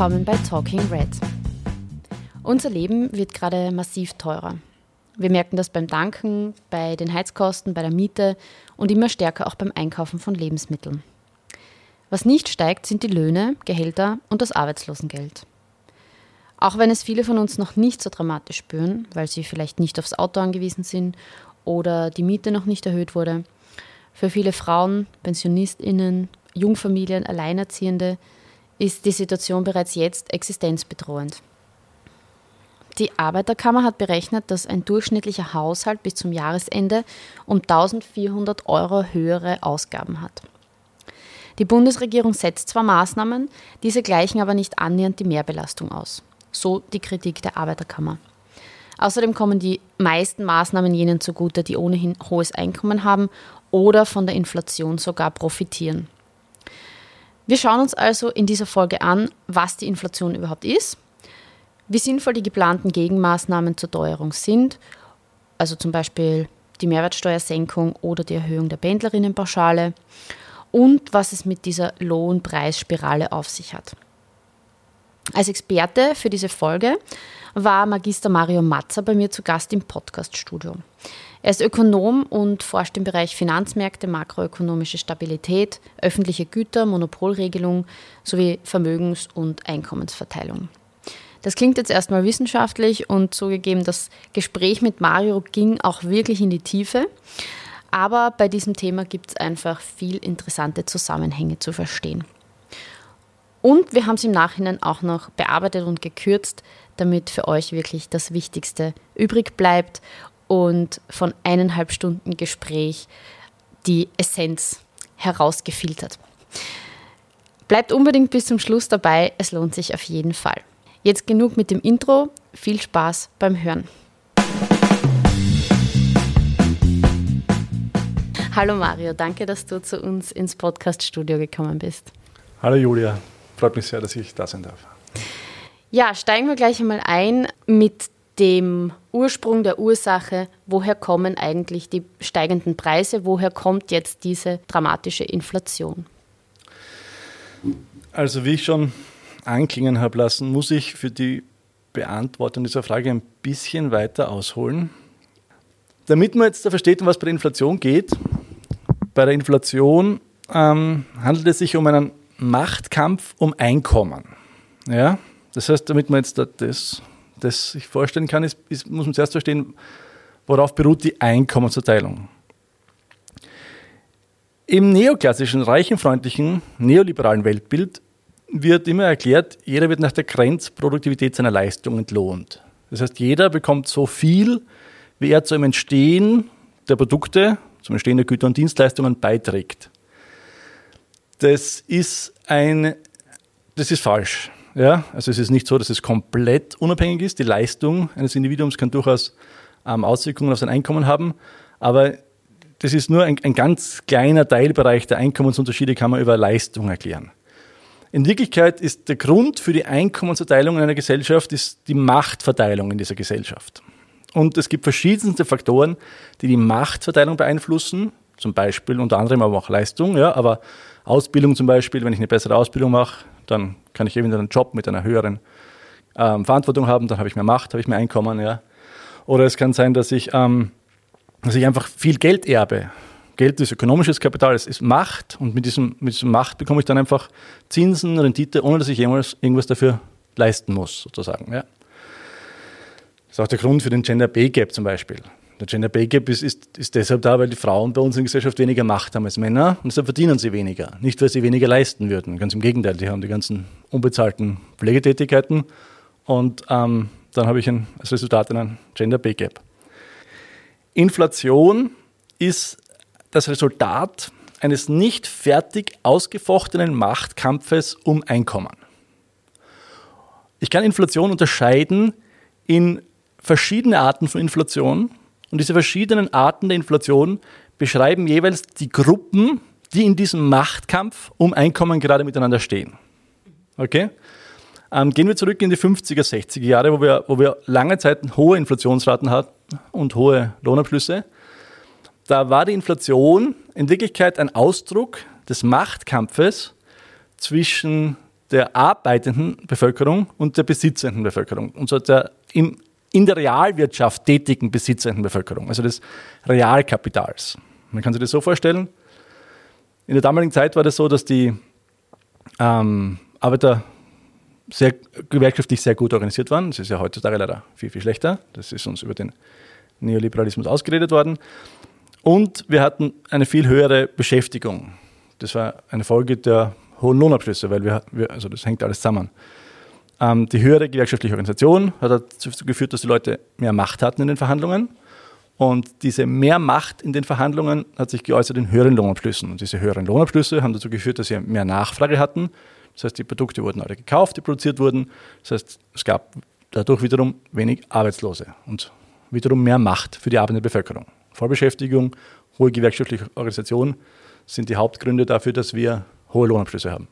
Willkommen bei Talking Red. Unser Leben wird gerade massiv teurer. Wir merken das beim Danken, bei den Heizkosten, bei der Miete und immer stärker auch beim Einkaufen von Lebensmitteln. Was nicht steigt, sind die Löhne, Gehälter und das Arbeitslosengeld. Auch wenn es viele von uns noch nicht so dramatisch spüren, weil sie vielleicht nicht aufs Auto angewiesen sind oder die Miete noch nicht erhöht wurde, für viele Frauen, Pensionistinnen, Jungfamilien, Alleinerziehende ist die Situation bereits jetzt existenzbedrohend. Die Arbeiterkammer hat berechnet, dass ein durchschnittlicher Haushalt bis zum Jahresende um 1400 Euro höhere Ausgaben hat. Die Bundesregierung setzt zwar Maßnahmen, diese gleichen aber nicht annähernd die Mehrbelastung aus. So die Kritik der Arbeiterkammer. Außerdem kommen die meisten Maßnahmen jenen zugute, die ohnehin hohes Einkommen haben oder von der Inflation sogar profitieren. Wir schauen uns also in dieser Folge an, was die Inflation überhaupt ist, wie sinnvoll die geplanten Gegenmaßnahmen zur Teuerung sind, also zum Beispiel die Mehrwertsteuersenkung oder die Erhöhung der Pendlerinnenpauschale und was es mit dieser Lohnpreisspirale auf sich hat. Als Experte für diese Folge war Magister Mario Matzer bei mir zu Gast im Podcaststudio. Er ist Ökonom und forscht im Bereich Finanzmärkte, makroökonomische Stabilität, öffentliche Güter, Monopolregelung sowie Vermögens- und Einkommensverteilung. Das klingt jetzt erstmal wissenschaftlich und zugegeben, das Gespräch mit Mario ging auch wirklich in die Tiefe. Aber bei diesem Thema gibt es einfach viel interessante Zusammenhänge zu verstehen. Und wir haben es im Nachhinein auch noch bearbeitet und gekürzt, damit für euch wirklich das Wichtigste übrig bleibt und von eineinhalb Stunden Gespräch die Essenz herausgefiltert. Bleibt unbedingt bis zum Schluss dabei, es lohnt sich auf jeden Fall. Jetzt genug mit dem Intro, viel Spaß beim Hören. Hallo Mario, danke, dass du zu uns ins Podcast-Studio gekommen bist. Hallo Julia, freut mich sehr, dass ich da sein darf. Ja, steigen wir gleich einmal ein mit dem Ursprung der Ursache, woher kommen eigentlich die steigenden Preise, woher kommt jetzt diese dramatische Inflation? Also wie ich schon anklingen habe lassen, muss ich für die Beantwortung dieser Frage ein bisschen weiter ausholen. Damit man jetzt versteht, um was bei der Inflation geht, bei der Inflation ähm, handelt es sich um einen Machtkampf um Einkommen. Ja? Das heißt, damit man jetzt das das sich vorstellen kann, ist, ist, muss man zuerst verstehen, worauf beruht die Einkommensverteilung. Im neoklassischen, reichenfreundlichen, neoliberalen Weltbild wird immer erklärt, jeder wird nach der Grenzproduktivität seiner Leistung entlohnt. Das heißt, jeder bekommt so viel, wie er zum Entstehen der Produkte, zum Entstehen der Güter und Dienstleistungen beiträgt. Das ist ein, das ist falsch. Ja? Also es ist nicht so, dass es komplett unabhängig ist. Die Leistung eines Individuums kann durchaus ähm, Auswirkungen auf sein Einkommen haben, aber das ist nur ein, ein ganz kleiner Teilbereich der Einkommensunterschiede, kann man über Leistung erklären. In Wirklichkeit ist der Grund für die Einkommensverteilung in einer Gesellschaft ist die Machtverteilung in dieser Gesellschaft. Und es gibt verschiedenste Faktoren, die die Machtverteilung beeinflussen, zum Beispiel unter anderem aber auch Leistung, ja, aber Ausbildung zum Beispiel, wenn ich eine bessere Ausbildung mache, dann kann ich eventuell einen Job mit einer höheren ähm, Verantwortung haben, dann habe ich mehr Macht, habe ich mehr Einkommen, ja. Oder es kann sein, dass ich, ähm, dass ich einfach viel Geld erbe. Geld ist ökonomisches Kapital, es ist Macht und mit diesem, mit diesem Macht bekomme ich dann einfach Zinsen, Rendite, ohne dass ich jemals irgendwas dafür leisten muss, sozusagen. Ja. Das ist auch der Grund für den Gender Pay Gap zum Beispiel. Der Gender Pay Gap ist, ist, ist deshalb da, weil die Frauen bei uns in der Gesellschaft weniger Macht haben als Männer und deshalb verdienen sie weniger. Nicht, weil sie weniger leisten würden. Ganz im Gegenteil, die haben die ganzen unbezahlten Pflegetätigkeiten und ähm, dann habe ich ein, als Resultat einen Gender Pay Gap. Inflation ist das Resultat eines nicht fertig ausgefochtenen Machtkampfes um Einkommen. Ich kann Inflation unterscheiden in verschiedene Arten von Inflation und diese verschiedenen Arten der Inflation beschreiben jeweils die Gruppen, die in diesem Machtkampf um Einkommen gerade miteinander stehen. Okay? Ähm, gehen wir zurück in die 50er, 60er Jahre, wo wir, wo wir lange Zeit hohe Inflationsraten hatten und hohe Lohnabschlüsse. Da war die Inflation in Wirklichkeit ein Ausdruck des Machtkampfes zwischen der arbeitenden Bevölkerung und der besitzenden Bevölkerung. Und so der im, in der Realwirtschaft tätigen besitzenden Bevölkerung, also des Realkapitals. Man kann sich das so vorstellen. In der damaligen Zeit war das so, dass die ähm, Arbeiter sehr, gewerkschaftlich sehr gut organisiert waren. Das ist ja heutzutage leider viel, viel schlechter. Das ist uns über den Neoliberalismus ausgeredet worden. Und wir hatten eine viel höhere Beschäftigung. Das war eine Folge der hohen Lohnabschlüsse, weil wir, wir also das hängt alles zusammen. Ähm, die höhere gewerkschaftliche Organisation hat dazu geführt, dass die Leute mehr Macht hatten in den Verhandlungen. Und diese mehr Macht in den Verhandlungen hat sich geäußert in höheren Lohnabschlüssen. Und diese höheren Lohnabschlüsse haben dazu geführt, dass sie mehr Nachfrage hatten. Das heißt, die Produkte wurden alle gekauft, die produziert wurden. Das heißt, es gab dadurch wiederum wenig Arbeitslose und wiederum mehr Macht für die arbeitende Bevölkerung. Vollbeschäftigung, hohe gewerkschaftliche Organisation sind die Hauptgründe dafür, dass wir hohe Lohnabschlüsse haben.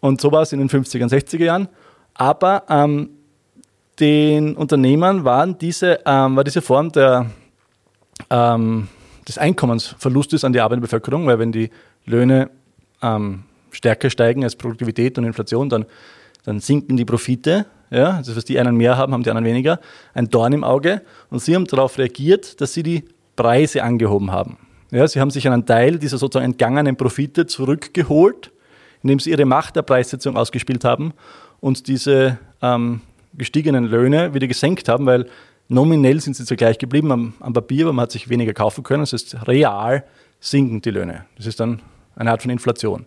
Und so war es in den 50er und 60er Jahren. Aber ähm, den Unternehmern waren diese, ähm, war diese Form der, ähm, des Einkommensverlustes an die arbeitende Bevölkerung, weil wenn die Löhne ähm, stärker steigen als Produktivität und Inflation, dann, dann sinken die Profite. Ja? Das heißt, die einen mehr haben, haben die anderen weniger. Ein Dorn im Auge. Und sie haben darauf reagiert, dass sie die Preise angehoben haben. Ja, sie haben sich einen Teil dieser sozusagen entgangenen Profite zurückgeholt, indem sie ihre Macht der Preissetzung ausgespielt haben und diese ähm, gestiegenen Löhne wieder gesenkt haben, weil nominell sind sie zwar gleich geblieben am, am, Papier, aber man hat sich weniger kaufen können. Das heißt, real sinken die Löhne. Das ist dann eine Art von Inflation.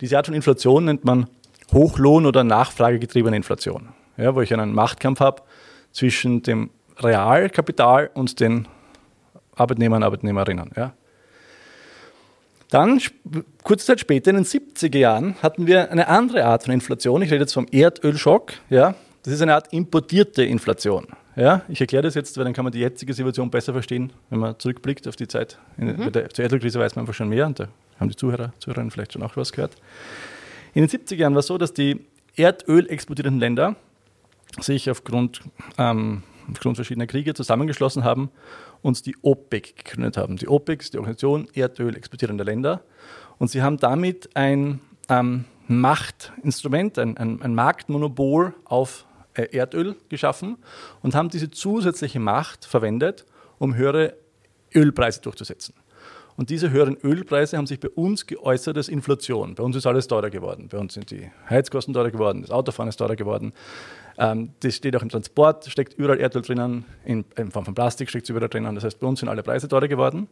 Diese Art von Inflation nennt man Hochlohn- oder nachfragegetriebene Inflation, ja, wo ich einen Machtkampf habe zwischen dem Realkapital und den Arbeitnehmern und Arbeitnehmerinnen. Ja. Dann, kurze Zeit später, in den 70er Jahren, hatten wir eine andere Art von Inflation. Ich rede jetzt vom Erdölschock. Ja. Das ist eine Art importierte Inflation. Ja, ich erkläre das jetzt, weil dann kann man die jetzige Situation besser verstehen, wenn man zurückblickt auf die Zeit. Mhm. der, zur Erdölkrise weiß man einfach schon mehr und da haben die Zuhörer, Zuhörerinnen vielleicht schon auch was gehört. In den 70er Jahren war es so, dass die Erdöl exportierenden Länder sich aufgrund, ähm, aufgrund verschiedener Kriege zusammengeschlossen haben und die OPEC gegründet haben. Die OPEC ist die Organisation Erdöl exportierender Länder und sie haben damit ein ähm, Machtinstrument, ein, ein, ein Marktmonopol auf äh, Erdöl geschaffen und haben diese zusätzliche Macht verwendet, um höhere Ölpreise durchzusetzen. Und diese höheren Ölpreise haben sich bei uns geäußert als Inflation. Bei uns ist alles teurer geworden. Bei uns sind die Heizkosten teurer geworden, das Autofahren ist teurer geworden. Ähm, das steht auch im Transport, steckt überall Erdöl drinnen, in, in Form von Plastik steckt es überall drinnen. Das heißt, bei uns sind alle Preise teurer geworden.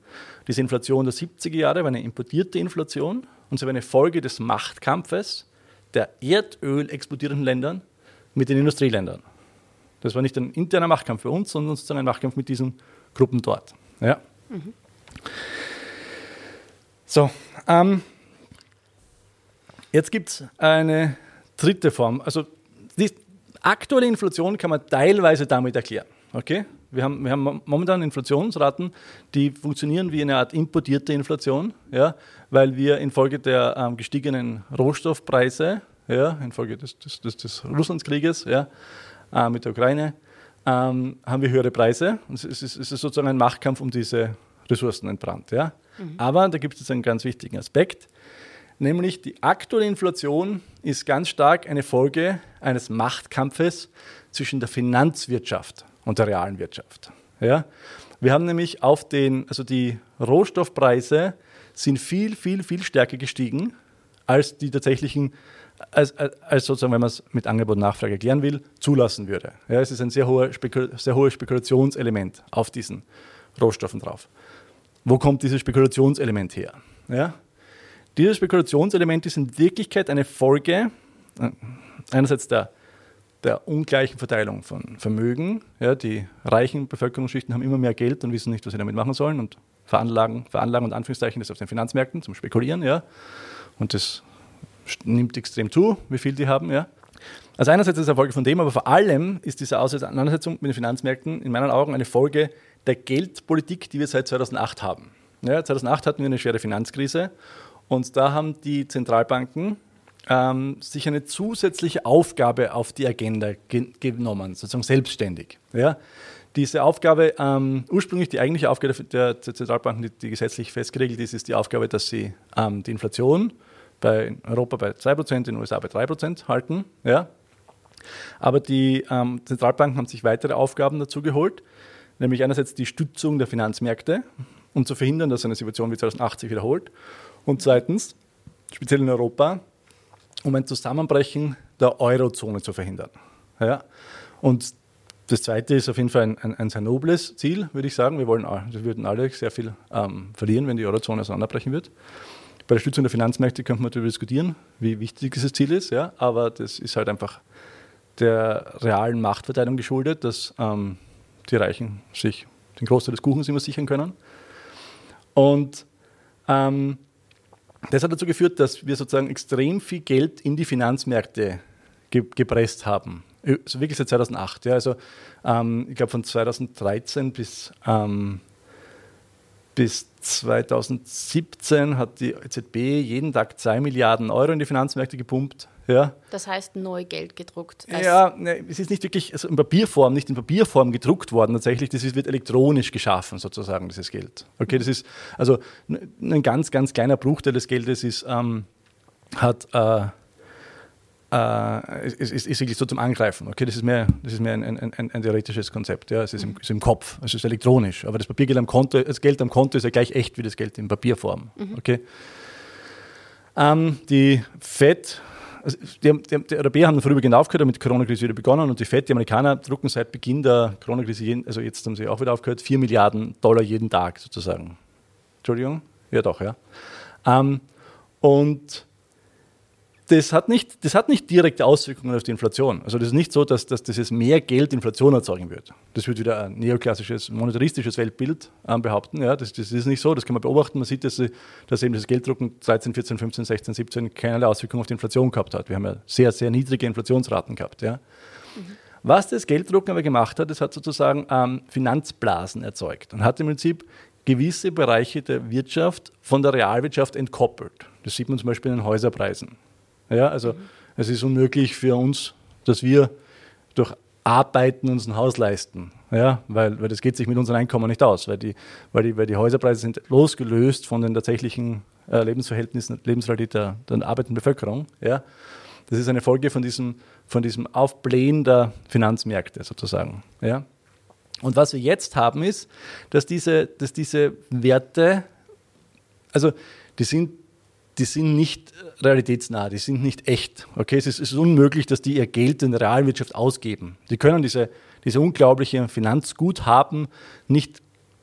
Diese Inflation der 70er Jahre war eine importierte Inflation und sie war eine Folge des Machtkampfes der Erdöl exportierenden Ländern mit den Industrieländern. Das war nicht ein interner Machtkampf für uns, sondern sozusagen ein Machtkampf mit diesen Gruppen dort. Ja. Mhm. So, ähm, jetzt gibt es eine dritte Form. Also die aktuelle Inflation kann man teilweise damit erklären. Okay? Wir haben, wir haben momentan Inflationsraten, die funktionieren wie eine Art importierte Inflation, ja, weil wir infolge der ähm, gestiegenen Rohstoffpreise, ja, infolge des, des, des, des Russlandskrieges ja, äh, mit der Ukraine, ähm, haben wir höhere Preise. Es ist, es ist sozusagen ein Machtkampf um diese Ressourcen entbrannt. Ja. Mhm. Aber da gibt es einen ganz wichtigen Aspekt, nämlich die aktuelle Inflation ist ganz stark eine Folge eines Machtkampfes zwischen der Finanzwirtschaft und der realen Wirtschaft. Ja? Wir haben nämlich auf den, also die Rohstoffpreise sind viel, viel, viel stärker gestiegen als die tatsächlichen, als, als sozusagen, wenn man es mit Angebot und Nachfrage erklären will, zulassen würde. Ja, es ist ein sehr, hoher sehr hohes Spekulationselement auf diesen Rohstoffen drauf. Wo kommt dieses Spekulationselement her? Ja? Dieses Spekulationselement ist in Wirklichkeit eine Folge äh, einerseits der, der ungleichen Verteilung von Vermögen. Ja, die reichen Bevölkerungsschichten haben immer mehr Geld und wissen nicht, was sie damit machen sollen und veranlagen, veranlagen und Anführungszeichen das auf den Finanzmärkten zum Spekulieren. Ja. Und das nimmt extrem zu, wie viel die haben. Ja. Also einerseits ist es eine Folge von dem, aber vor allem ist diese Auseinandersetzung mit den Finanzmärkten in meinen Augen eine Folge der Geldpolitik, die wir seit 2008 haben. Ja, 2008 hatten wir eine schwere Finanzkrise und da haben die Zentralbanken ähm, sich eine zusätzliche Aufgabe auf die Agenda ge genommen, sozusagen selbstständig. Ja? Diese Aufgabe, ähm, ursprünglich die eigentliche Aufgabe der, Zentralbanken, die, die, gesetzlich festgeregelt ist, ist die Aufgabe, dass sie ähm, die Inflation bei Europa bei 2%, in den USA bei 3% halten. Ja. Aber die ähm, Zentralbanken haben sich weitere Aufgaben dazu geholt, nämlich einerseits die Stützung der Finanzmärkte, um zu verhindern, dass eine Situation wie 2080 wiederholt. Und zweitens, speziell in Europa, um ein Zusammenbrechen der Eurozone zu verhindern. Ja. Und das zweite ist auf jeden Fall ein, ein, ein sehr nobles Ziel, würde ich sagen. Wir, wollen, wir würden alle sehr viel ähm, verlieren, wenn die Eurozone auseinanderbrechen wird. Bei der Stützung der Finanzmärkte könnte man darüber diskutieren, wie wichtig dieses Ziel ist, ja, aber das ist halt einfach der realen Machtverteilung geschuldet, dass ähm, die Reichen sich den Großteil des Kuchens immer sichern können. Und ähm, das hat dazu geführt, dass wir sozusagen extrem viel Geld in die Finanzmärkte ge gepresst haben. Also wirklich seit 2008. Ja, also ähm, ich glaube von 2013 bis, ähm, bis 2017 hat die EZB jeden Tag 2 Milliarden Euro in die Finanzmärkte gepumpt. Ja. Das heißt neu Geld gedruckt. Ja, ne, es ist nicht wirklich also in Papierform, nicht in Papierform gedruckt worden tatsächlich, das wird elektronisch geschaffen sozusagen, dieses Geld. Okay, das ist also ein ganz, ganz kleiner Bruchteil des Geldes ist, ähm, hat äh, äh, ist, ist, ist, wirklich so zum Angreifen. Okay, das ist mehr, das ist mehr ein, ein, ein, ein theoretisches Konzept. Ja, es ist im, ist im, Kopf, es ist elektronisch. Aber das Papiergeld am Konto, das Geld am Konto ist ja gleich echt wie das Geld in Papierform. Mhm. Okay. Ähm, die FED, also die, die, die, Europäer haben vorübergehend aufgehört, mit der Corona-Krise wieder begonnen und die FED, die Amerikaner, drucken seit Beginn der Corona-Krise, also jetzt haben sie auch wieder aufgehört, 4 Milliarden Dollar jeden Tag sozusagen. Entschuldigung? Ja, doch, ja. Ähm, und das hat, nicht, das hat nicht direkte Auswirkungen auf die Inflation. Also das ist nicht so, dass, dass dieses mehr Geld Inflation erzeugen wird. Das wird wieder ein neoklassisches, monetaristisches Weltbild ähm, behaupten. Ja, das, das, ist nicht so, das kann man beobachten. Man sieht, dass, dass eben das Gelddrucken 13, 14, 15, 16, 17 keinerlei Auswirkungen auf die Inflation gehabt hat. Wir haben ja sehr, sehr niedrige Inflationsraten gehabt. Ja. Was das Gelddrucken aber gemacht hat, es hat sozusagen ähm, Finanzblasen erzeugt und hat im Prinzip gewisse Bereiche der Wirtschaft von der Realwirtschaft entkoppelt. Das sieht man zum Beispiel in den Häuserpreisen. Ja, also es ist unmöglich für uns, dass wir durch Arbeiten uns ein Haus leisten. Ja, weil, weil das geht sich mit unserem Einkommen nicht aus, weil die, weil die, weil die Häuserpreise sind losgelöst von den tatsächlichen äh, Lebensverhältnissen, Lebensrealität der, der arbeitenden Bevölkerung. Ja. Das ist eine Folge von diesem, von diesem Aufblähen der Finanzmärkte sozusagen. Ja. Und was wir jetzt haben, ist, dass diese, dass diese Werte, also die sind die sind nicht realitätsnah, die sind nicht echt. Okay, es ist, es ist unmöglich, dass die ihr Geld in der Realwirtschaft ausgeben. Die können diese, diese unglaubliche Finanzguthaben nicht,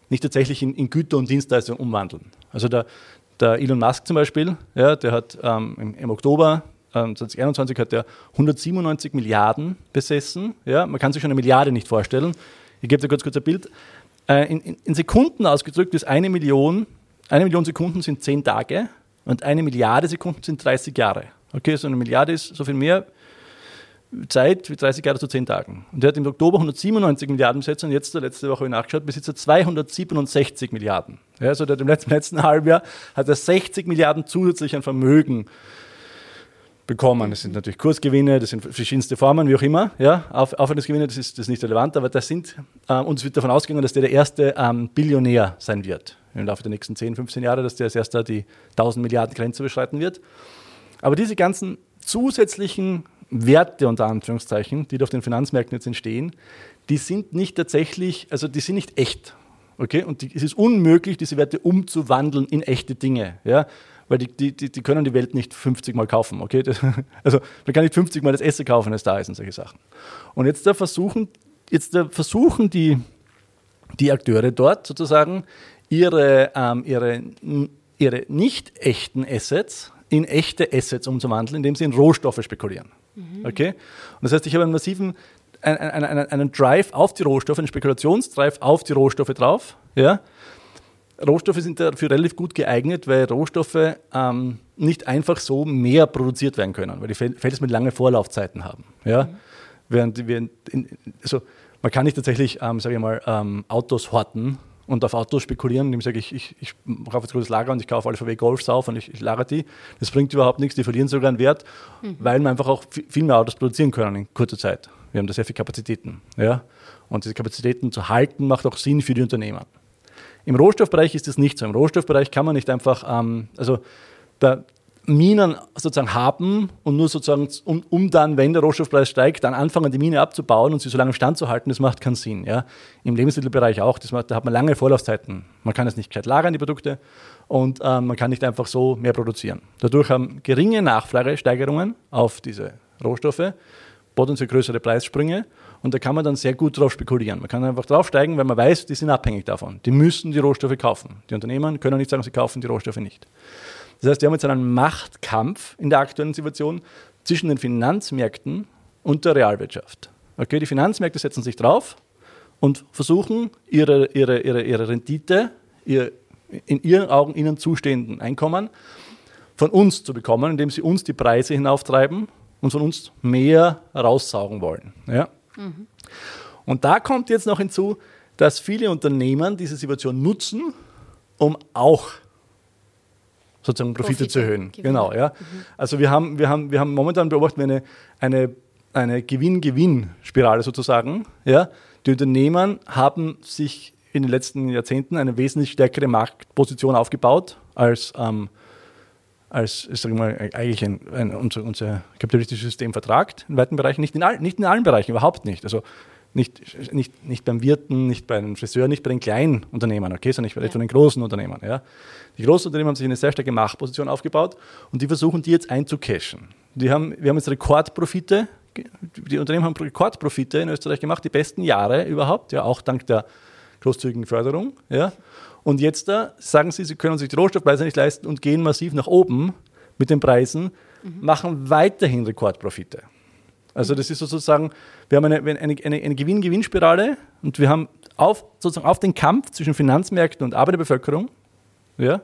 nicht tatsächlich in, in Güter und Dienstleistungen umwandeln. Also der, der Elon Musk zum Beispiel, ja, der hat ähm, im, im, Oktober ähm, 2021 hat er 197 Milliarden besessen. Ja, man kann sich schon eine Milliarde nicht vorstellen. Ich gebe dir kurz, kurz ein Bild. Äh, in, in, in Sekunden ausgedrückt ist eine Million, eine Million Sekunden sind zehn Tage. Und eine Milliarde Sekunden sind 30 Jahre. Okay, so eine Milliarde ist so viel mehr Zeit wie 30 Jahre zu 10 Tagen. Und er hat im Oktober 197 Milliarden besetzt und jetzt, letzte Woche habe ich nachgeschaut, besitzt er 267 Milliarden. Ja, also im letzten, letzten Halbjahr hat er 60 Milliarden zusätzlich an Vermögen bekommen. Das sind natürlich Kursgewinne, das sind verschiedenste Formen, wie auch immer. Ja, Auf, Aufwandesgewinne, das ist, das ist nicht relevant, aber das sind, äh, uns wird davon ausgegangen, dass der der erste ähm, Billionär sein wird im Laufe der nächsten 10, 15 Jahre, dass der als erster die 1000 Milliarden Grenze überschreiten wird. Aber diese ganzen zusätzlichen Werte unter Anführungszeichen, die auf den Finanzmärkten jetzt entstehen, die sind nicht tatsächlich, also die sind nicht echt. Okay? Und die, es ist unmöglich, diese Werte umzuwandeln in echte Dinge. Ja? Weil die, die, die, können die Welt nicht 50 Mal kaufen. Okay? Das, also man kann nicht 50 Mal das Essen kaufen, das da ist und solche Sachen. Und jetzt da versuchen, jetzt da versuchen die, die Akteure dort sozusagen ihre, ähm, ihre, ihre nicht echten Assets in echte Assets umzuwandeln, indem sie in Rohstoffe spekulieren. Mhm. Okay? Und das heißt, ich habe einen massiven einen, einen, einen Drive auf die Rohstoffe, einen Spekulationsdrive auf die Rohstoffe drauf. Ja? Rohstoffe sind dafür relativ gut geeignet, weil Rohstoffe ähm, nicht einfach so mehr produziert werden können, weil die Felder mit langen Vorlaufzeiten haben. Ja? Mhm. Während, während in, also man kann nicht tatsächlich, ähm, sage ich mal, ähm, Autos horten und auf Autos spekulieren, indem ich sage, ich, ich, ich kaufe jetzt großes Lager und ich kaufe alle VW Golfs auf und ich, ich lagere die. Das bringt überhaupt nichts, die verlieren sogar einen Wert, mhm. weil wir einfach auch viel mehr Autos produzieren können in kurzer Zeit. Wir haben da sehr viele Kapazitäten. Ja? Und diese Kapazitäten zu halten, macht auch Sinn für die Unternehmer. Im Rohstoffbereich ist das nicht so. Im Rohstoffbereich kann man nicht einfach, ähm, also da, Minen sozusagen haben und nur sozusagen, um, um, dann, wenn der Rohstoffpreis steigt, dann anfangen, die Mine abzubauen und sie so lange im Stand zu halten, das macht keinen Sinn. Ja? Im Lebensmittelbereich auch, das da hat man lange Vorlaufzeiten. Man kann es nicht gescheit lagern, die Produkte, und ähm, man kann nicht einfach so mehr produzieren. Dadurch haben geringe Nachfragesteigerungen auf diese Rohstoffe potenziell größere Preissprünge und da kann man dann sehr gut drauf spekulieren. Man kann einfach draufsteigen, weil man weiß, die sind abhängig davon. Die müssen die Rohstoffe kaufen. Die Unternehmen können nicht sagen, sie kaufen die Rohstoffe nicht. Das heißt, wir haben jetzt einen Machtkampf in der aktuellen Situation zwischen den Finanzmärkten und der Realwirtschaft. Okay, die Finanzmärkte setzen sich drauf und versuchen, ihre, ihre, ihre, ihre Rendite, ihr, in ihren Augen ihnen zustehenden Einkommen von uns zu bekommen, indem sie uns die Preise hinauftreiben und von uns mehr raussaugen wollen. Ja? Mhm. Und da kommt jetzt noch hinzu, dass viele Unternehmen diese Situation nutzen, um auch sozusagen Profite, Profite zu erhöhen. Gewinne. Genau, ja. Mhm. Also wir haben, wir haben, wir haben momentan beobachtet eine, eine, eine Gewinn-Gewinn-Spirale sozusagen. Ja. Die Unternehmen haben sich in den letzten Jahrzehnten eine wesentlich stärkere Marktposition aufgebaut als, ähm, als sagen mal, eigentlich ein, ein, unser, unser kapitalistisches System vertragt, in weiten Bereichen, nicht in, all, nicht in allen Bereichen, überhaupt nicht. Also nicht, nicht, nicht beim Wirten, nicht beim Friseur, nicht bei den kleinen Unternehmen, okay, sondern nicht bei ja. den großen Unternehmen. Ja. Die großen Unternehmen haben sich eine sehr starke Machtposition aufgebaut und die versuchen, die jetzt einzucashen. Die haben, wir haben jetzt Rekordprofite, die Unternehmen haben Rekordprofite in Österreich gemacht, die besten Jahre überhaupt, ja, auch dank der großzügigen Förderung. Ja. Und jetzt da sagen sie, sie können sich die Rohstoffpreise nicht leisten und gehen massiv nach oben mit den Preisen, mhm. machen weiterhin Rekordprofite. Also das ist sozusagen, wir haben eine, eine, eine, eine Gewinn-Gewinn-Spirale und wir haben auf, sozusagen auf den Kampf zwischen Finanzmärkten und Arbeiterbevölkerung, ja,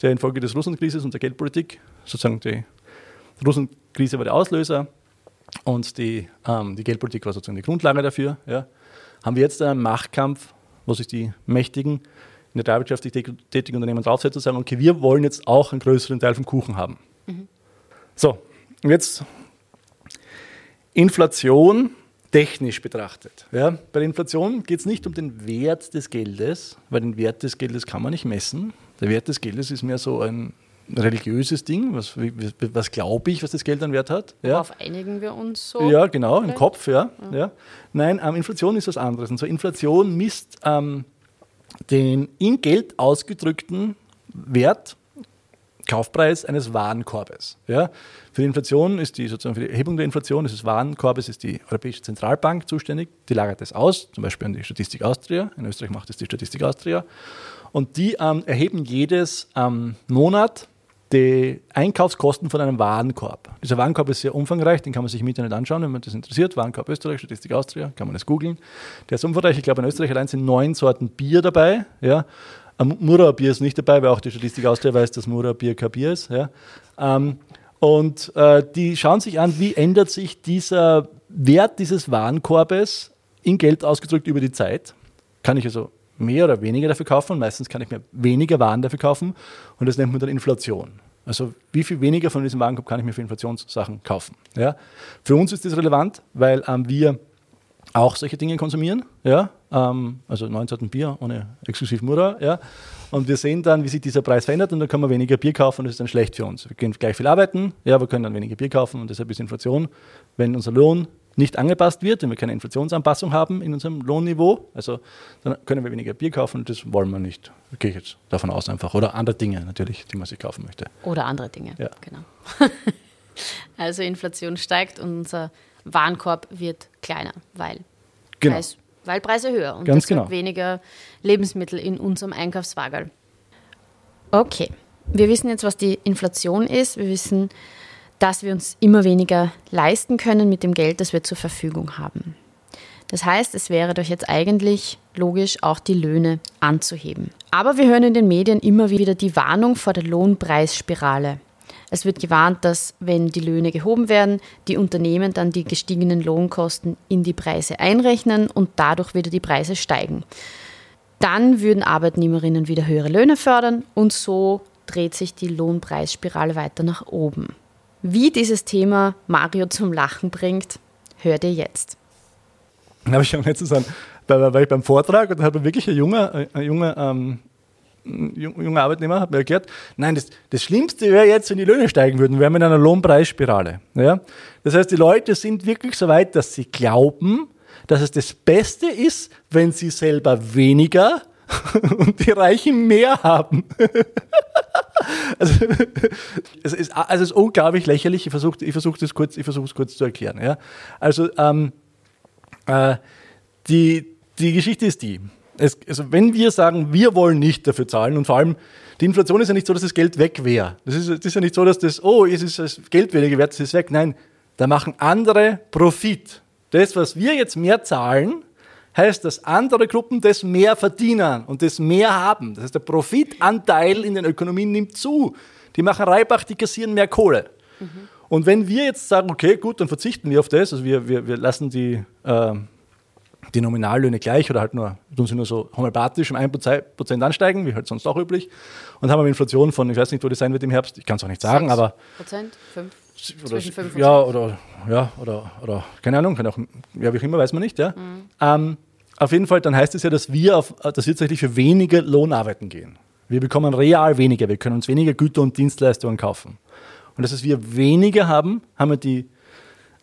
der infolge des Russlandkrises und der Geldpolitik, sozusagen die Russlandkrise war der Auslöser und die, ähm, die Geldpolitik war sozusagen die Grundlage dafür, ja, haben wir jetzt einen Machtkampf, wo sich die Mächtigen in der teilwirtschaftlich tätigen Unternehmen draufsetzen und sagen, okay, wir wollen jetzt auch einen größeren Teil vom Kuchen haben. Mhm. So, und jetzt Inflation technisch betrachtet. Ja, bei der Inflation geht es nicht um den Wert des Geldes, weil den Wert des Geldes kann man nicht messen. Der Wert des Geldes ist mehr so ein religiöses Ding. Was, was glaube ich, was das Geld an Wert hat? Ja. Darauf einigen wir uns so. Ja, genau, vielleicht? im Kopf, ja. ja. ja. Nein, ähm, Inflation ist was anderes. Und so Inflation misst ähm, den in Geld ausgedrückten Wert Kaufpreis eines Warenkorbes. Ja? Für die Inflation ist die sozusagen für die Erhebung der Inflation des Warenkorbes ist die Europäische Zentralbank zuständig. Die lagert das aus, zum Beispiel an die Statistik Austria. In Österreich macht es die Statistik Austria. Und die ähm, erheben jedes ähm, Monat die Einkaufskosten von einem Warenkorb. Dieser Warenkorb ist sehr umfangreich, den kann man sich im Internet anschauen, wenn man das interessiert. Warenkorb Österreich, Statistik Austria, kann man das googeln. Der ist umfangreich, ich glaube in Österreich allein sind neun Sorten Bier dabei. Ja. Mura-Bier ist nicht dabei, weil auch die Statistik Austria weiß, dass Mura-Bier kein Bier ist. Ja. Ähm, und äh, die schauen sich an, wie ändert sich dieser Wert dieses Warenkorbes in Geld ausgedrückt über die Zeit. Kann ich also mehr oder weniger dafür kaufen. Meistens kann ich mir weniger Waren dafür kaufen. Und das nennt man dann Inflation. Also wie viel weniger von diesem Warenkorb kann ich mir für Inflationssachen kaufen. Ja? Für uns ist das relevant, weil ähm, wir auch solche Dinge konsumieren. Ja? Ähm, also 19. Bier ohne exklusiv Mura. Ja? Und wir sehen dann, wie sich dieser Preis verändert und dann können wir weniger Bier kaufen und das ist dann schlecht für uns. Wir können gleich viel arbeiten, ja, wir können dann weniger Bier kaufen und deshalb ist Inflation, wenn unser Lohn nicht angepasst wird, wenn wir keine Inflationsanpassung haben in unserem Lohnniveau, also dann können wir weniger Bier kaufen und das wollen wir nicht. Da gehe ich jetzt davon aus einfach. Oder andere Dinge natürlich, die man sich kaufen möchte. Oder andere Dinge, ja. genau. also Inflation steigt und unser Warenkorb wird kleiner, weil, genau. Preis, weil Preise höher und Ganz deshalb genau. weniger Lebensmittel in unserem Einkaufswagen. Okay, wir wissen jetzt, was die Inflation ist. Wir wissen, dass wir uns immer weniger leisten können mit dem Geld, das wir zur Verfügung haben. Das heißt, es wäre doch jetzt eigentlich logisch, auch die Löhne anzuheben. Aber wir hören in den Medien immer wieder die Warnung vor der Lohnpreisspirale. Es wird gewarnt, dass wenn die Löhne gehoben werden, die Unternehmen dann die gestiegenen Lohnkosten in die Preise einrechnen und dadurch wieder die Preise steigen. Dann würden Arbeitnehmerinnen wieder höhere Löhne fördern und so dreht sich die Lohnpreisspirale weiter nach oben. Wie dieses Thema Mario zum Lachen bringt, hört ihr jetzt. Da habe ich auch letztens an, da war ich beim Vortrag und da hat mir wirklich ein junger, ein junger ähm, junger Arbeitnehmer hat mir erklärt, nein, das, das Schlimmste wäre jetzt, wenn die Löhne steigen würden, wir in einer Lohnpreisspirale. Ja? Das heißt, die Leute sind wirklich so weit, dass sie glauben, dass es das Beste ist, wenn sie selber weniger und die Reichen mehr haben. also, es ist, also es ist unglaublich lächerlich. Ich versuche ich versuch das kurz, es kurz zu erklären. Ja? Also ähm, äh, die, die Geschichte ist die. Es, also wenn wir sagen, wir wollen nicht dafür zahlen und vor allem die Inflation ist ja nicht so, dass das Geld weg wäre. Das ist, das ist ja nicht so, dass das, oh, es ist das Geld weniger wert, es ist weg. Nein, da machen andere Profit. Das, was wir jetzt mehr zahlen, heißt, dass andere Gruppen das mehr verdienen und das mehr haben. Das heißt, der Profitanteil in den Ökonomien nimmt zu. Die machen Reibach, die kassieren mehr Kohle. Mhm. Und wenn wir jetzt sagen, okay, gut, dann verzichten wir auf das, also wir, wir, wir lassen die, äh, die Nominallöhne gleich oder halt nur, tun sie nur so homöopathisch um 1% ansteigen, wie halt sonst auch üblich, und haben eine Inflation von, ich weiß nicht, wo das sein wird im Herbst, ich kann es auch nicht sagen, 6%, aber. Prozent? 5? Oder, ja, oder, ja, oder, oder, keine Ahnung, kann auch, ja, wie auch immer, weiß man nicht, ja. Mhm. Ähm, auf jeden Fall, dann heißt es ja, dass wir, auf, dass wir tatsächlich für weniger Lohn arbeiten gehen. Wir bekommen real weniger, wir können uns weniger Güter und Dienstleistungen kaufen. Und dass wir weniger haben, haben wir die,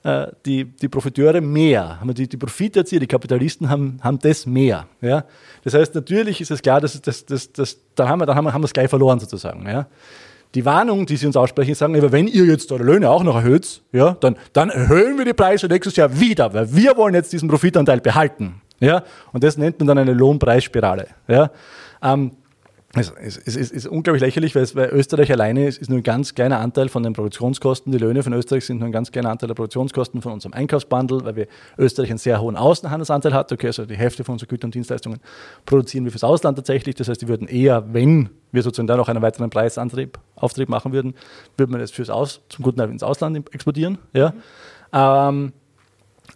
äh, die, die Profiteure mehr, haben wir die, die Profiterzieher, die Kapitalisten haben, haben das mehr. Ja? Das heißt, natürlich ist es klar, dass, dass, dass, dass dann haben wir, dann haben wir, haben es gleich verloren sozusagen. Ja? Die Warnung, die sie uns aussprechen, sagen, wenn ihr jetzt eure Löhne auch noch erhöht, ja, dann, dann erhöhen wir die Preise nächstes Jahr wieder, weil wir wollen jetzt diesen Profitanteil behalten. Ja? Und das nennt man dann eine Lohnpreisspirale. Ja? Ähm, es, es, es, ist unglaublich lächerlich, weil, weil Österreich alleine ist, ist, nur ein ganz kleiner Anteil von den Produktionskosten. Die Löhne von Österreich sind nur ein ganz kleiner Anteil der Produktionskosten von unserem Einkaufsbundle, weil wir Österreich einen sehr hohen Außenhandelsanteil hat. Okay, also die Hälfte von unseren Gütern und Dienstleistungen produzieren wir fürs Ausland tatsächlich. Das heißt, die würden eher, wenn wir sozusagen da noch einen weiteren Preisantrieb Auftrieb machen würden, würde man das fürs Aus, zum guten Teil ins Ausland exportieren. Ja. Mhm. Ähm,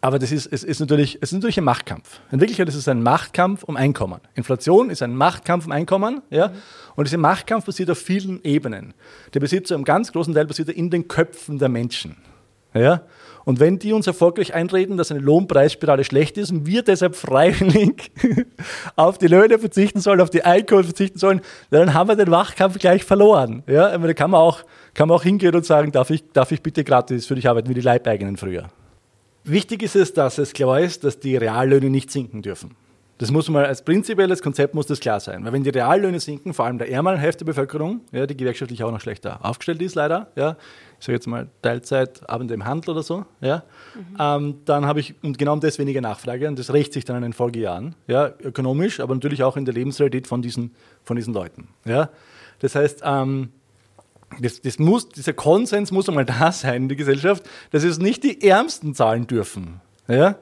aber das ist, es ist, natürlich, es ist natürlich ein Machtkampf. In Wirklichkeit ist es ein Machtkampf um Einkommen. Inflation ist ein Machtkampf um Einkommen. Ja? Und dieser Machtkampf passiert auf vielen Ebenen. Der passiert zu einem ganz großen Teil passiert in den Köpfen der Menschen. Ja? Und wenn die uns erfolgreich einreden, dass eine Lohnpreisspirale schlecht ist und wir deshalb freiwillig auf die Löhne verzichten sollen, auf die Einkommen verzichten sollen, dann haben wir den Machtkampf gleich verloren. Ja? Da kann man, auch, kann man auch hingehen und sagen, darf ich, darf ich bitte gratis für dich arbeiten, wie die Leibeigenen früher. Wichtig ist es, dass es klar ist, dass die Reallöhne nicht sinken dürfen. Das muss mal als prinzipielles Konzept muss das klar sein. Weil wenn die Reallöhne sinken, vor allem der ärmeren Hälfte der Bevölkerung, ja, die gewerkschaftlich auch noch schlechter aufgestellt ist, leider, ja, ich sage jetzt mal Teilzeit, Abend im Handel oder so, ja, mhm. ähm, dann habe ich, und genau um das weniger Nachfrage, und das rächt sich dann in den Folgejahren, ja, ökonomisch, aber natürlich auch in der Lebensrealität von diesen, von diesen Leuten. Ja. Das heißt, ähm, das, das muss, dieser Konsens muss einmal da sein in der Gesellschaft, dass es nicht die Ärmsten zahlen dürfen. Ja?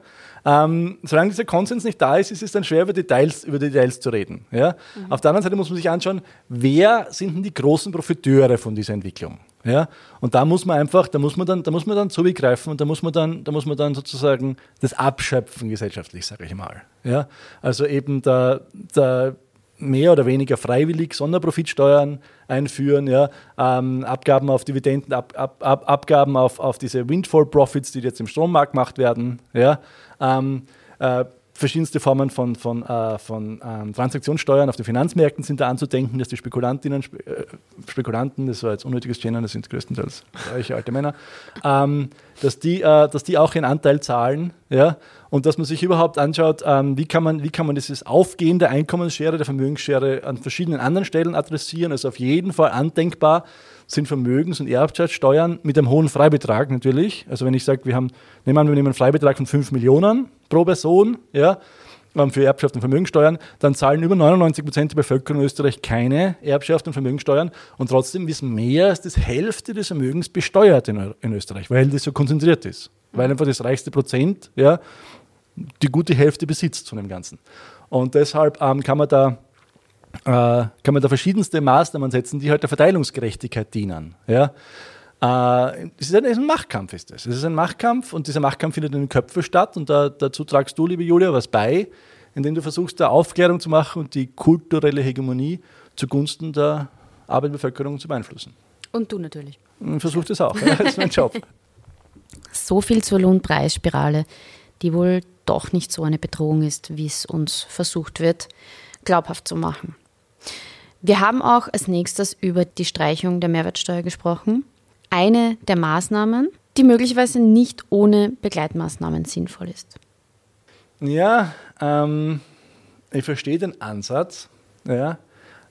Ähm, solange dieser Konsens nicht da ist, ist es dann schwer, über Details, über Details zu reden. Ja? Mhm. Auf der anderen Seite muss man sich anschauen, wer sind denn die großen Profiteure von dieser Entwicklung? Ja? Und da muss man einfach, da muss man dann, da muss man dann zugreifen und da muss man dann, da muss man dann sozusagen das abschöpfen gesellschaftlich, sage ich mal. Ja? Also eben der, der mehr oder weniger freiwillig Sonderprofitsteuern einführen, ja, ähm, Abgaben auf Dividenden, Ab, Ab, Ab, Abgaben auf, auf diese Windfall Profits, die jetzt im Strommarkt gemacht werden, ja, ähm, äh, verschiedenste Formen von, von, äh, von ähm, Transaktionssteuern auf den Finanzmärkten sind da anzudenken, dass die Spekulantinnen, Spe äh, Spekulanten, das war jetzt unnötiges Gendern, das sind größtenteils reiche alte Männer, ähm, dass, die, äh, dass die auch ihren Anteil zahlen ja, und dass man sich überhaupt anschaut, ähm, wie, kann man, wie kann man dieses Aufgehen der Einkommensschere, der Vermögensschere an verschiedenen anderen Stellen adressieren. Also auf jeden Fall andenkbar sind Vermögens- und Erbschaftssteuern mit einem hohen Freibetrag natürlich. Also wenn ich sage, wir haben, nehmen an, wir nehmen einen Freibetrag von 5 Millionen pro Person, ja, ähm, für Erbschaft und Vermögensteuern, dann zahlen über 99 Prozent der Bevölkerung in Österreich keine Erbschaft und Vermögensteuern und trotzdem ist mehr als die Hälfte des Vermögens besteuert in Österreich, weil das so konzentriert ist. Weil einfach das reichste Prozent ja, die gute Hälfte besitzt von dem Ganzen. Und deshalb ähm, kann man da äh, kann man da verschiedenste Maßnahmen setzen, die halt der Verteilungsgerechtigkeit dienen. Ja? Äh, es ist ein, ein, Machtkampf, ist es. Es ist ein Machtkampf und dieser Machtkampf findet in den Köpfen statt und da, dazu tragst du, liebe Julia, was bei, indem du versuchst, da Aufklärung zu machen und die kulturelle Hegemonie zugunsten der Arbeiterbevölkerung zu beeinflussen. Und du natürlich. Ich versuche das auch, ja, das ist mein Job. So viel zur Lohnpreisspirale, die wohl doch nicht so eine Bedrohung ist, wie es uns versucht wird, glaubhaft zu machen. Wir haben auch als nächstes über die Streichung der Mehrwertsteuer gesprochen. Eine der Maßnahmen, die möglicherweise nicht ohne Begleitmaßnahmen sinnvoll ist. Ja, ähm, ich verstehe den Ansatz. Ja.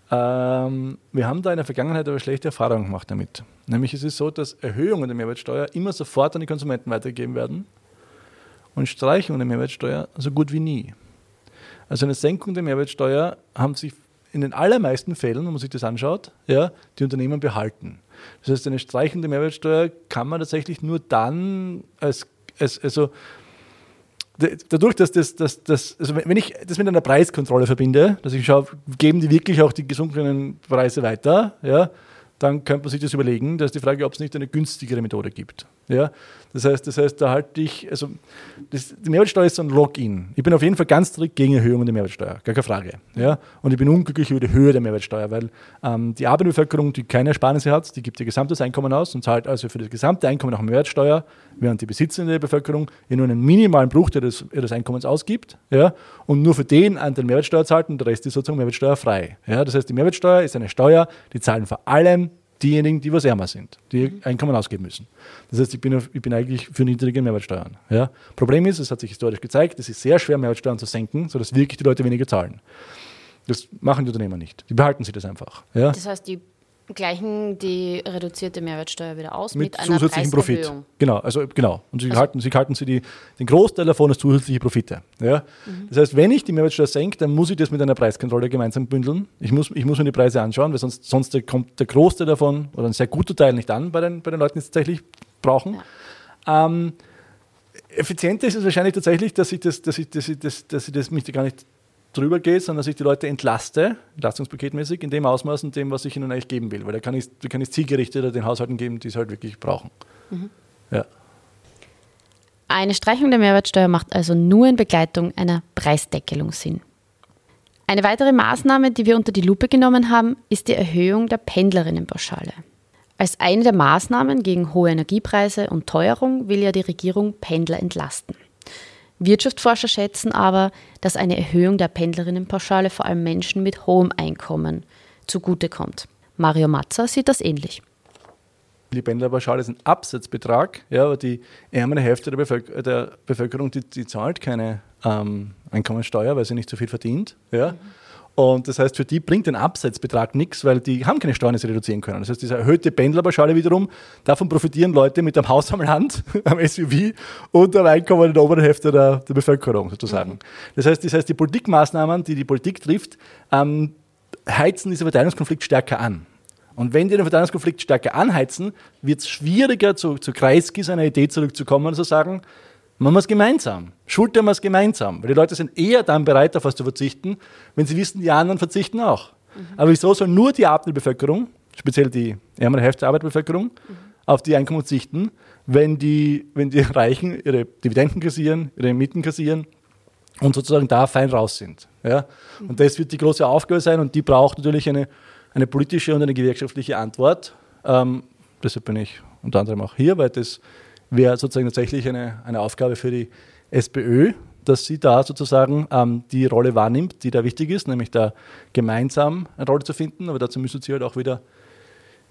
Ähm, wir haben da in der Vergangenheit aber schlechte Erfahrungen gemacht damit. Nämlich ist es so, dass Erhöhungen der Mehrwertsteuer immer sofort an die Konsumenten weitergegeben werden und Streichungen der Mehrwertsteuer so gut wie nie. Also eine Senkung der Mehrwertsteuer haben sich in den allermeisten Fällen, wenn man sich das anschaut, ja, die Unternehmen behalten. Das heißt, eine Streichung der Mehrwertsteuer kann man tatsächlich nur dann als, als also dadurch, dass das, das, das, also wenn ich das mit einer Preiskontrolle verbinde, dass ich schaue, geben die wirklich auch die gesunkenen Preise weiter, ja, dann könnte man sich das überlegen. Da ist die Frage, ob es nicht eine günstigere Methode gibt. Ja? Das, heißt, das heißt, da halte ich, also das, die Mehrwertsteuer ist so ein Login. Ich bin auf jeden Fall ganz strikt gegen Erhöhungen der Mehrwertsteuer, gar keine Frage. Ja? Und ich bin unglücklich über die Höhe der Mehrwertsteuer, weil ähm, die Arbeiterbevölkerung, die keine Ersparnisse hat, die gibt ihr gesamtes Einkommen aus und zahlt also für das gesamte Einkommen auch Mehrwertsteuer, während die besitzende Bevölkerung nur einen minimalen Bruchteil des, ihres Einkommens ausgibt ja? und nur für den Anteil Mehrwertsteuer zahlt und der Rest ist sozusagen mehrwertsteuerfrei. Ja? Das heißt, die Mehrwertsteuer ist eine Steuer, die zahlen vor allem diejenigen, die was ärmer sind, die mhm. Einkommen ausgeben müssen. Das heißt, ich bin, ich bin eigentlich für niedrige Mehrwertsteuern. Ja? Problem ist, es hat sich historisch gezeigt, es ist sehr schwer, Mehrwertsteuern zu senken, sodass wirklich die Leute weniger zahlen. Das machen die Unternehmer nicht. Die behalten sich das einfach. Ja? Das heißt, die gleichen die reduzierte Mehrwertsteuer wieder aus mit, mit zusätzlichem Profit. Genau, also genau. Und sie also halten, sie halten sie die, den Großteil davon als zusätzliche Profite. Ja? Mhm. Das heißt, wenn ich die Mehrwertsteuer senke, dann muss ich das mit einer Preiskontrolle gemeinsam bündeln. Ich muss, ich muss mir die Preise anschauen, weil sonst, sonst kommt der Großteil davon oder ein sehr guter Teil nicht an bei den, bei den Leuten, die es tatsächlich brauchen. Ja. Ähm, effizienter ist es wahrscheinlich tatsächlich, dass ich, das, dass ich, dass ich, das, dass ich das mich gar nicht drüber geht, sondern dass ich die Leute entlaste, entlastungspaketmäßig, in dem Ausmaß und dem, was ich ihnen eigentlich geben will. Weil da kann ich, da kann ich zielgerichteter den Haushalten geben, die es halt wirklich brauchen. Mhm. Ja. Eine Streichung der Mehrwertsteuer macht also nur in Begleitung einer Preisdeckelung Sinn. Eine weitere Maßnahme, die wir unter die Lupe genommen haben, ist die Erhöhung der Pendlerinnenpauschale. Als eine der Maßnahmen gegen hohe Energiepreise und Teuerung will ja die Regierung Pendler entlasten. Wirtschaftsforscher schätzen aber, dass eine Erhöhung der Pendlerinnenpauschale vor allem Menschen mit hohem Einkommen zugutekommt. Mario Matzer sieht das ähnlich. Die Pendlerpauschale ist ein Absatzbetrag, ja, aber die ärmere Hälfte der, Bevölker der Bevölkerung, die, die, zahlt keine ähm, Einkommensteuer, weil sie nicht so viel verdient. Ja. Mhm. Und das heißt, für die bringt ein Abseitsbetrag nichts, weil die haben keine Steuern, die sie reduzieren können. Das heißt, diese erhöhte Pendlerpauschale wiederum, davon profitieren Leute mit einem Haus am Land, am SUV und am Einkommen in der oberen Hälfte der, der Bevölkerung sozusagen. Das, heißt, das heißt, die Politikmaßnahmen, die die Politik trifft, ähm, heizen diesen Verteilungskonflikt stärker an. Und wenn die den Verteilungskonflikt stärker anheizen, wird es schwieriger, zu, zu Kreisky seiner Idee zurückzukommen und zu sagen, Machen wir es gemeinsam. Schultern wir es gemeinsam. Weil die Leute sind eher dann bereit, auf was zu verzichten, wenn sie wissen, die anderen verzichten auch. Mhm. Aber wieso soll nur die Arbeiterbevölkerung, speziell die ärmere Hälfte der Arbeiterbevölkerung, mhm. auf die Einkommen verzichten, wenn die, wenn die Reichen ihre Dividenden kassieren, ihre Mieten kassieren und sozusagen da fein raus sind. Ja? Mhm. Und das wird die große Aufgabe sein und die braucht natürlich eine, eine politische und eine gewerkschaftliche Antwort. Ähm, deshalb bin ich unter anderem auch hier, weil das wäre sozusagen tatsächlich eine, eine Aufgabe für die SPÖ, dass sie da sozusagen ähm, die Rolle wahrnimmt, die da wichtig ist, nämlich da gemeinsam eine Rolle zu finden. Aber dazu müsste sie halt auch wieder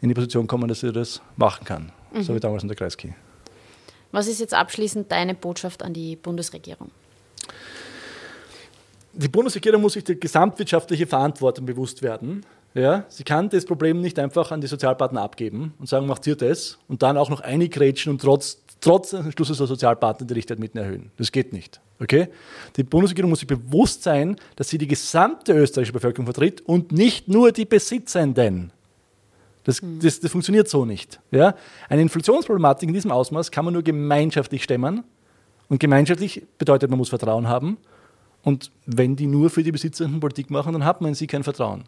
in die Position kommen, dass sie das machen kann. Mhm. So wie damals in der Kreisky. Was ist jetzt abschließend deine Botschaft an die Bundesregierung? Die Bundesregierung muss sich die gesamtwirtschaftliche Verantwortung bewusst werden. Ja, sie kann das Problem nicht einfach an die Sozialpartner abgeben und sagen, macht ihr das und dann auch noch eingrätschen und trotz trotz des Schlusses der Sozialpartner die Richtwert mitten erhöhen. Das geht nicht. Okay? Die Bundesregierung muss sich bewusst sein, dass sie die gesamte österreichische Bevölkerung vertritt und nicht nur die Besitzenden. Das, mhm. das, das funktioniert so nicht. Ja? Eine Inflationsproblematik in diesem Ausmaß kann man nur gemeinschaftlich stemmen. Und gemeinschaftlich bedeutet, man muss Vertrauen haben. Und wenn die nur für die Besitzenden Politik machen, dann hat man in sie kein Vertrauen.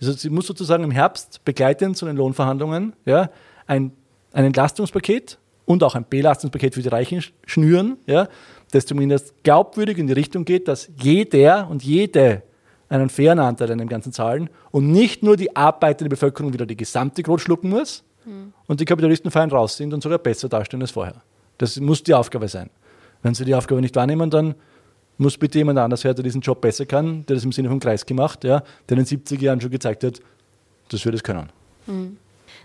Also sie muss sozusagen im Herbst begleitend zu den Lohnverhandlungen ja, ein, ein Entlastungspaket und auch ein Belastungspaket für die Reichen schnüren, ja, das zumindest glaubwürdig in die Richtung geht, dass jeder und jede einen fairen Anteil an dem Ganzen zahlen und nicht nur die arbeitende Bevölkerung wieder die gesamte Krone schlucken muss mhm. und die Kapitalisten fein raus sind und sogar besser dastehen als vorher. Das muss die Aufgabe sein. Wenn sie die Aufgabe nicht wahrnehmen, dann muss bitte jemand anders her, der diesen Job besser kann, der das im Sinne von Kreis gemacht, ja, der in den 70er Jahren schon gezeigt hat, dass wir das können. Mhm.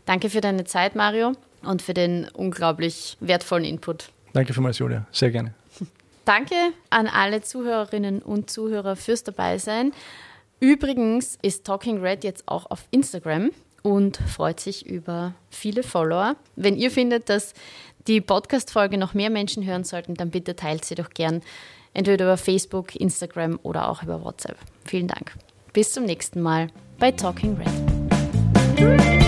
Danke für deine Zeit, Mario, und für den unglaublich wertvollen Input. Danke vielmals, Julia. Sehr gerne. Danke an alle Zuhörerinnen und Zuhörer fürs Dabeisein. Übrigens ist Talking Red jetzt auch auf Instagram und freut sich über viele Follower. Wenn ihr findet, dass die Podcast-Folge noch mehr Menschen hören sollten, dann bitte teilt sie doch gern entweder über Facebook, Instagram oder auch über WhatsApp. Vielen Dank. Bis zum nächsten Mal bei Talking Red.